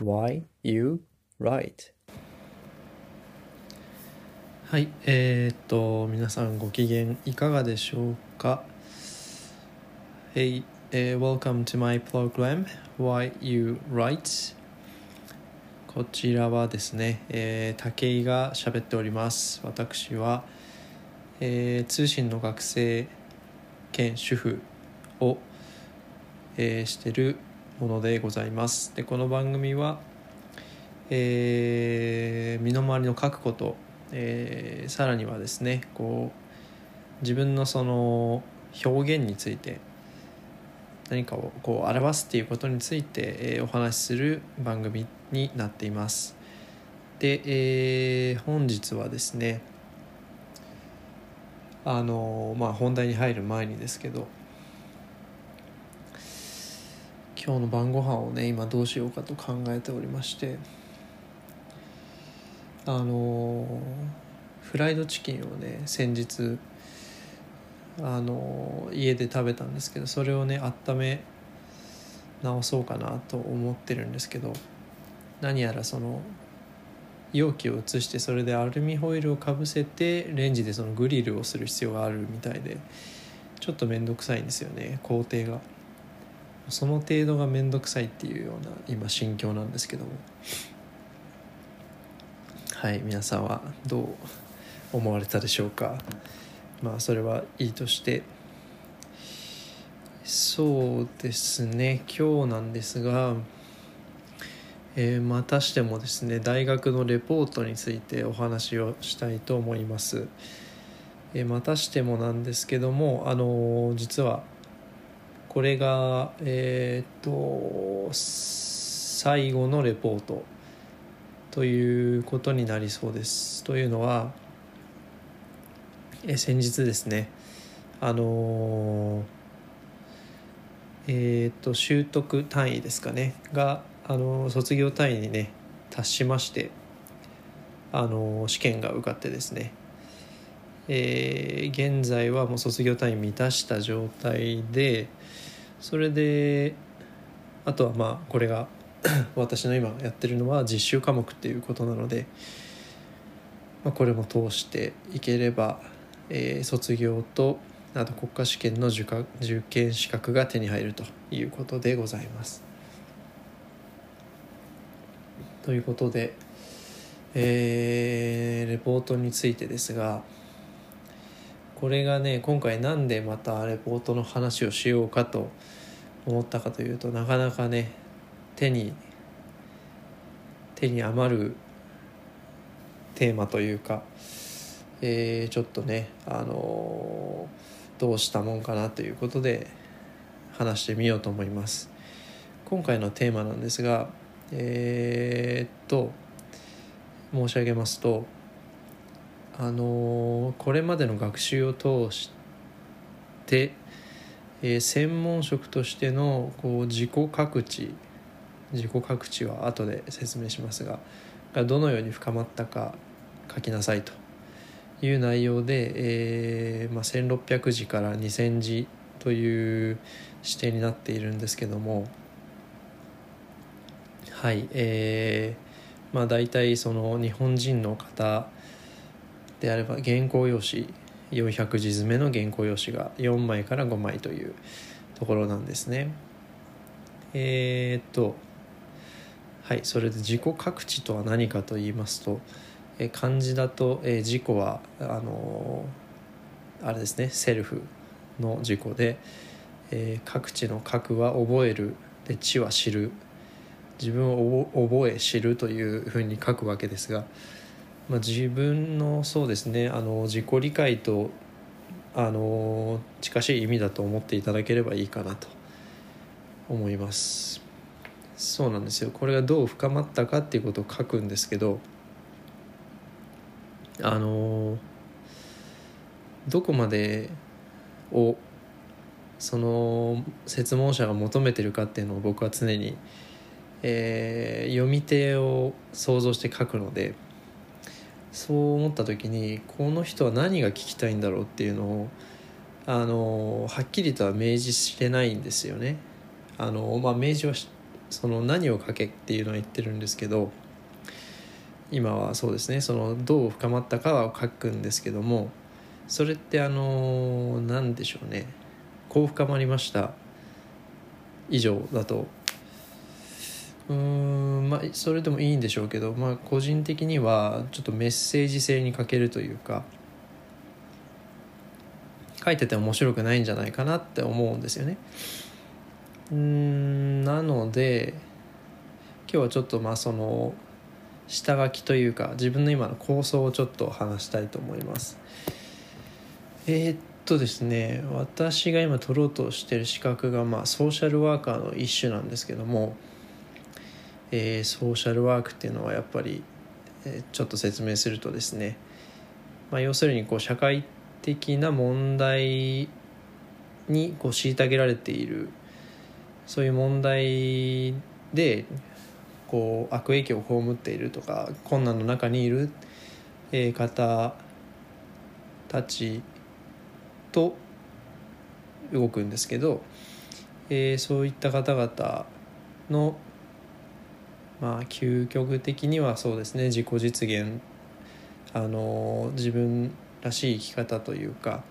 Why You Write? はい、えー、っと皆さんご機嫌いかがでしょうか？Hey, uh, welcome to my program Why You Write. こちらはですね、えー、武井が喋っております。私は、えー、通信の学生兼主婦を、えー、してるものでございます。でこの番組は、えー、身の回りの書くことえー、さらにはですねこう自分のその表現について何かをこう表すっていうことについて、えー、お話しする番組になっています。で、えー、本日はですねあのまあ本題に入る前にですけど今日の晩ご飯をね今どうしようかと考えておりましてあのフライドチキンをね先日あの家で食べたんですけどそれをね温め直そうかなと思ってるんですけど何やらその容器を移してそれでアルミホイルをかぶせてレンジでそのグリルをする必要があるみたいでちょっと面倒くさいんですよね工程が。その程度が面倒くさいっていうような今心境なんですけども。はい皆さんはどう思われたでしょうか。まあそれはいいとして。そうですね。今日なんですが、えー、またしてもですね大学のレポートについてお話をしたいと思います、えー、またしてもなんですけどもあのー、実はこれがえっと最後のレポートということになりそうです。というのはえ先日ですねあのえっ、と習得単位ですかねが、あの卒業単位にね達しましてあの試験が受かってですね、えー、現在はもう卒業単位満たした状態でそれであとはまあこれが 私の今やってるのは実習科目っていうことなので、まあ、これも通していければ、えー、卒業とあと国家試験の受か受験資格が手に入るということでございます。ということで、えー、レポートについてですがこれがね今回なんでまたレポートの話をしようかと思ったかというとなかなかね手に手に余るテーマというか、えー、ちょっとね、あのー、どうしたもんかなということで話してみようと思います。今回のテーマなんですがえー、っと申し上げますとあの、これまでの学習を通して、えー、専門職としてのこう自己覚知自己覚知は後で説明しますががどのように深まったか書きなさいと。いう内容で、えーまあ、1600字から2000字という指定になっているんですけどもはいえー、まあ大体その日本人の方であれば原稿用紙400字詰めの原稿用紙が4枚から5枚というところなんですね。えー、っとはいそれで自己覚知とは何かと言いますと、え漢字だと、え自己はあのあれですねセルフの自己で、えー、各地の覚は覚えるで知は知る自分を覚え知るというふうに書くわけですが、まあ、自分のそうですねあの自己理解とあの近しい意味だと思っていただければいいかなと思います。そうなんですよこれがどう深まったかっていうことを書くんですけどあのどこまでをその説問者が求めてるかっていうのを僕は常に、えー、読み手を想像して書くのでそう思った時にこの人は何が聞きたいんだろうっていうのをあのはっきりとは明示してないんですよね。あのまあ、明示はその何を書けっていうのは言ってるんですけど今はそうですね。そのどう深まったかは書くんですけどもそれってあの何でしょうね。こう深まりました。以上だとうんまあそれでもいいんでしょうけどまあ個人的にはちょっとメッセージ性に欠けるというか書いてて面白くないんじゃないかなって思うんですよね。うんなので今日はちょっとまあその下書きというか自分の今の構想をちょっと話したいと思いますえー、っとですね私が今取ろうとしてる資格がまあソーシャルワーカーの一種なんですけども、えー、ソーシャルワークっていうのはやっぱり、えー、ちょっと説明するとですね、まあ、要するにこう社会的な問題にこう虐げられているそういう問題でこう悪影響を被っているとか困難の中にいる方たちと動くんですけど、えー、そういった方々のまあ究極的にはそうですね自己実現。あの自分らしい生き方というか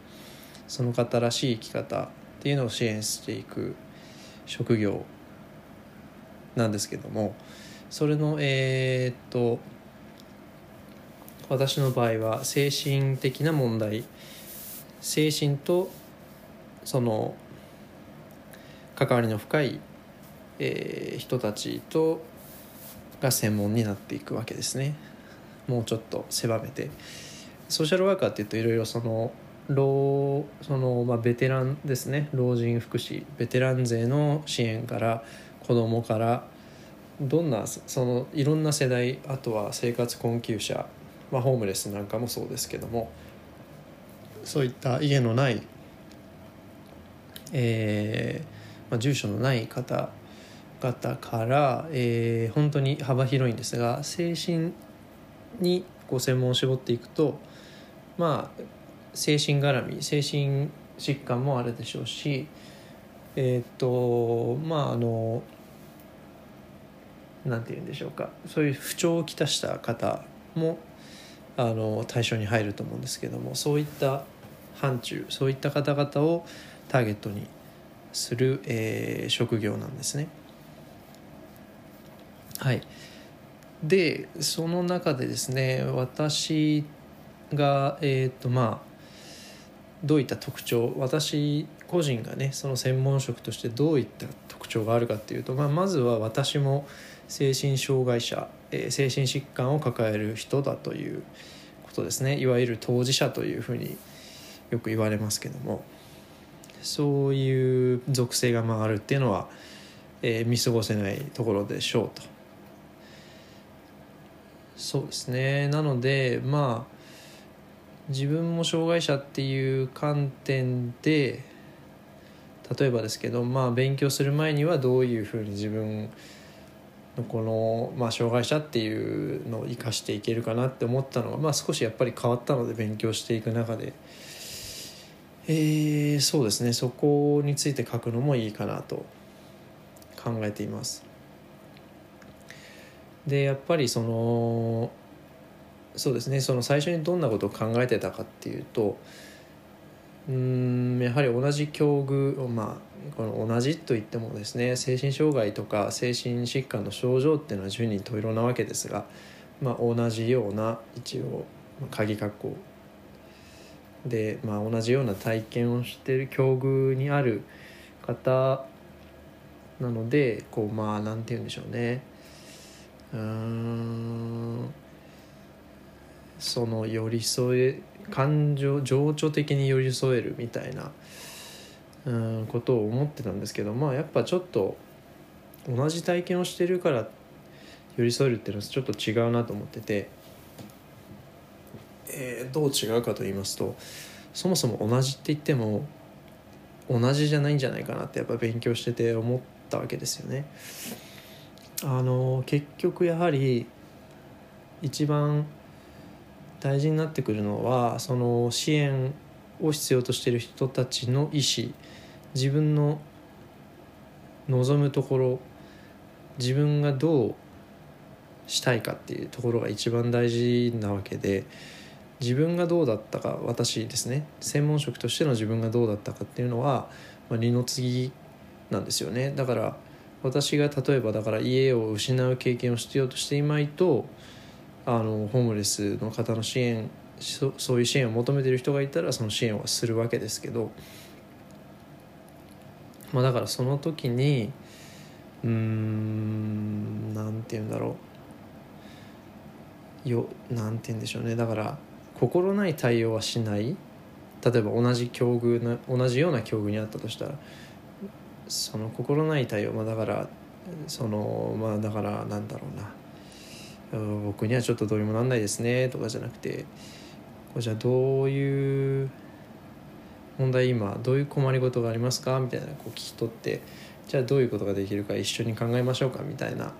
その方らしい生き方っていうのを支援していく職業なんですけどもそれのえー、っと私の場合は精神的な問題精神とその関わりの深い、えー、人たちとが専門になっていくわけですね。もうちょっと狭めて。ソーシャルワーカーっていうといろいろその老その、まあ、ベテランですね。老人福祉ベテラン勢の支援から子どもからどんなそのいろんな世代あとは生活困窮者、まあ、ホームレスなんかもそうですけどもそういった家のない、えーまあ、住所のない方々から、えー、本当に幅広いんですが精神にこ専門を絞っていくとまあ精神絡み精神疾患もあるでしょうしえっ、とまああのなんて言うんでしょうかそういう不調をきたした方もあの対象に入ると思うんですけどもそういった範疇そういった方々をターゲットにする、えー、職業なんですね。はい。でその中でですね私がえっ、ー、とまあどういった特徴私個人がねその専門職としてどういった特徴があるかっていうと、まあ、まずは私も精神障害者、えー、精神疾患を抱える人だということですね。いわゆる当事者というふうによく言われますけども。そういう属性がまああるっていうのは、えー、見過ごせないところでしょうと。そうですね。なのでまあ自分も障害者っていう観点で例えばですけど、まあ、勉強する前にはどういうふうに自分のこの、まあ、障害者っていうのを生かしていけるかなって思ったのが、まあ、少しやっぱり変わったので勉強していく中で、えー、そうですね。そこについて書くのもいいかなと考えています。でやっぱりそのそうですねその最初にどんなことを考えてたかっていうとうんやはり同じ境遇まあこの同じといってもですね精神障害とか精神疾患の症状っていうのは十人十色なわけですが、まあ、同じような一応鍵括弧。で、まあ、同じような体験をしてる境遇にある方なのでこうまあなんて言うんでしょうね。その寄り添え感情情緒的に寄り添えるみたいなうんことを思ってたんですけどまあやっぱちょっと同じ体験をしてるから寄り添えるっていうのはちょっと違うなと思ってて、えー、どう違うかと言いますとそもそも同じって言っても同じじゃないんじゃないかなってやっぱ勉強してて思ったわけですよね。あの結局やはり一番大事になってくるのはその支援を必要としている人たちの意思自分の望むところ自分がどうしたいかっていうところが一番大事なわけで自分がどうだったか私ですね専門職としての自分がどうだったかっていうのは、まあ、二の次なんですよね。だから私が例えばだから家を失う経験をしてようとしていまいとあのホームレスの方の支援そそういう支援を求めてる人がいたらその支援はするわけですけど、まあ、だからその時にうんなんて言うんだろう。よなんて言うんでしょうね。だから心ない対応はしない。例えば同じ境遇な同じような境遇にあったとしたらその心ない対応まあだからそのまあだからなんだろうな僕にはちょっとどうにもなんないですねとかじゃなくてじゃあどういう問題今どういう困りごとがありますかみたいなこう聞き取ってじゃあどういうことができるか一緒に考えましょうかみたいな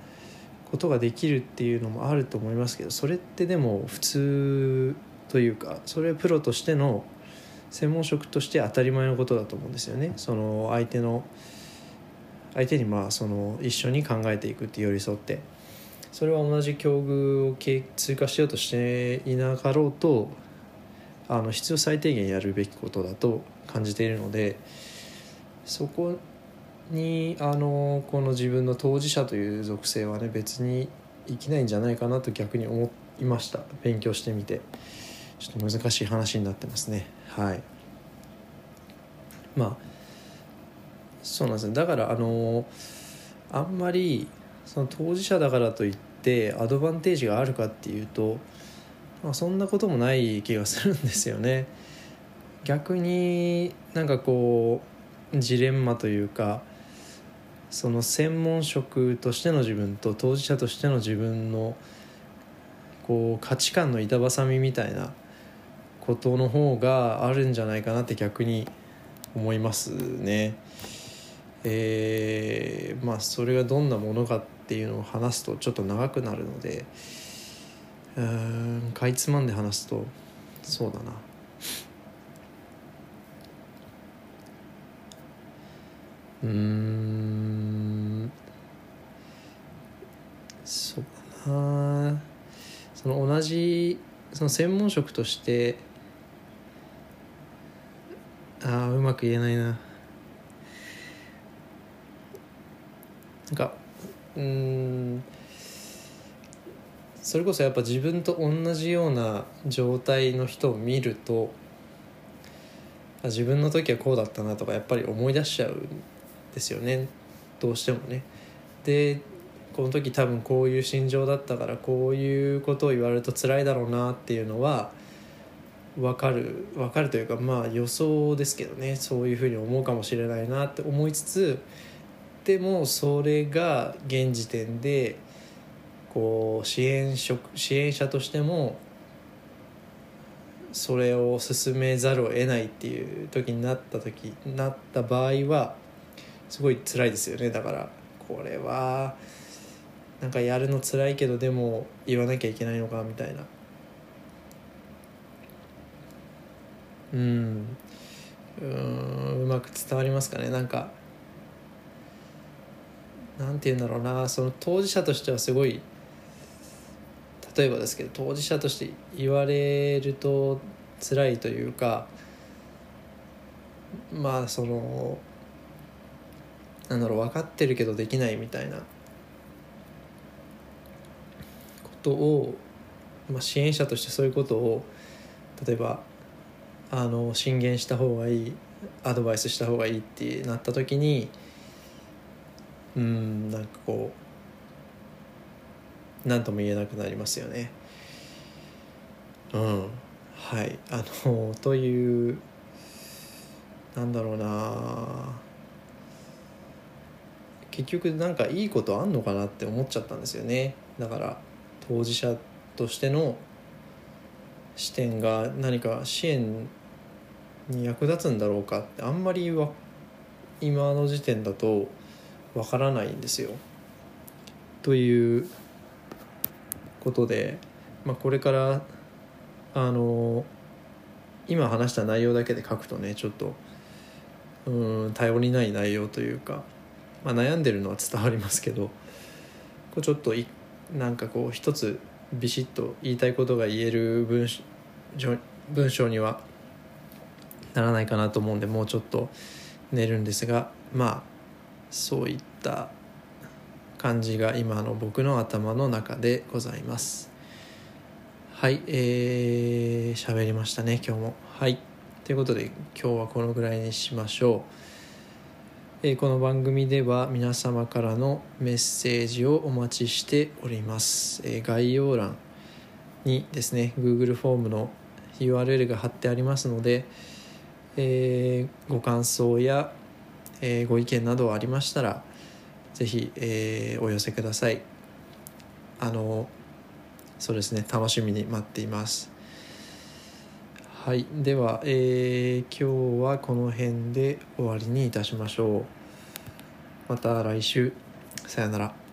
ことができるっていうのもあると思いますけどそれってでも普通というかそれはプロとしての専門職として当たり前のことだと思うんですよね。その相手の相手にまあその一緒に考えていくって寄り添ってそれは同じ境遇を通過しようとしていなかろうとあの必要最低限やるべきことだと感じているのでそこにあのこの自分の当事者という属性はね別に生きないんじゃないかなと逆に思いました。勉強してみて。ちょっと難しい話になってますね。はい。まあそうなんですねだからあのあんまりその当事者だからといってアドバンテージがあるかっていうと、まあ、そんなこともない気がするんですよね逆になんかこうジレンマというかその専門職としての自分と当事者としての自分のこう価値観の板挟みみたいなことの方があるんじゃないかなって逆に思いますね。えー、まあそれがどんなものかっていうのを話すとちょっと長くなるのでうんかいつまんで話すとそうだな。うんそうだな。その同じその専門職としてああうまく言えないな。なんかうんそれこそやっぱ自分と同じような状態の人を見ると自分の時はこうだったなとかやっぱり思い出しちゃうんですよねどうしてもね。でこの時多分こういう心情だったからこういうことを言われると辛いだろうなっていうのは分かる分かるというかまあ予想ですけどねそういうふうに思うかもしれないなって思いつつでもそれが現時点でこう支援職支援者としてもそれを進めざるを得ないっていう時になった時なった場合はすごい辛いですよね。だからこれはなんかやるの辛いけどでも言わなきゃいけないのかみたいな。うん。うんうまく伝わりますかね。なんかなんて言うんだろうなその当事者としてはすごい例えばですけど当事者として言われると辛いというかまあそのなんだろう分かってるけどできないみたいなことを、まあ、支援者としてそういうことを例えばあの進言した方がいいアドバイスした方がいいってなった時にうんなんかこう何とも言えなくなりますよね。うんはい。あのというなんだろうな。結局なんかいいことあんのかなって思っちゃったんですよね。だから当事者としての視点が何か支援に役立つんだろうかってあんまり今の時点だとわからないんですよ。ということで、まあ、これからあの今話した内容だけで書くとねちょっとうん頼りない内容というか、まあ、悩んでるのは伝わりますけどこうちょっといなんかこう一つビシッと言いたいことが言える文章文章にはならないかなと思うんでもうちょっと寝るんですがまあそういったった感じが今の僕の頭の中でございます。はいえー、喋りましたね今日も。はい。ということで今日はこのぐらいにしましょう、えー、この番組では皆様からのメッセージをお待ちしております、えー、概要欄にですね Google フォームの URL が貼ってありますので、えー、ご感想や、えー、ご意見などありましたらぜひ、えー、お寄せください。あのそうですね楽しみに待っています。はいでは、えー、今日はこの辺で終わりにいたしましょう。また来週。さよなら。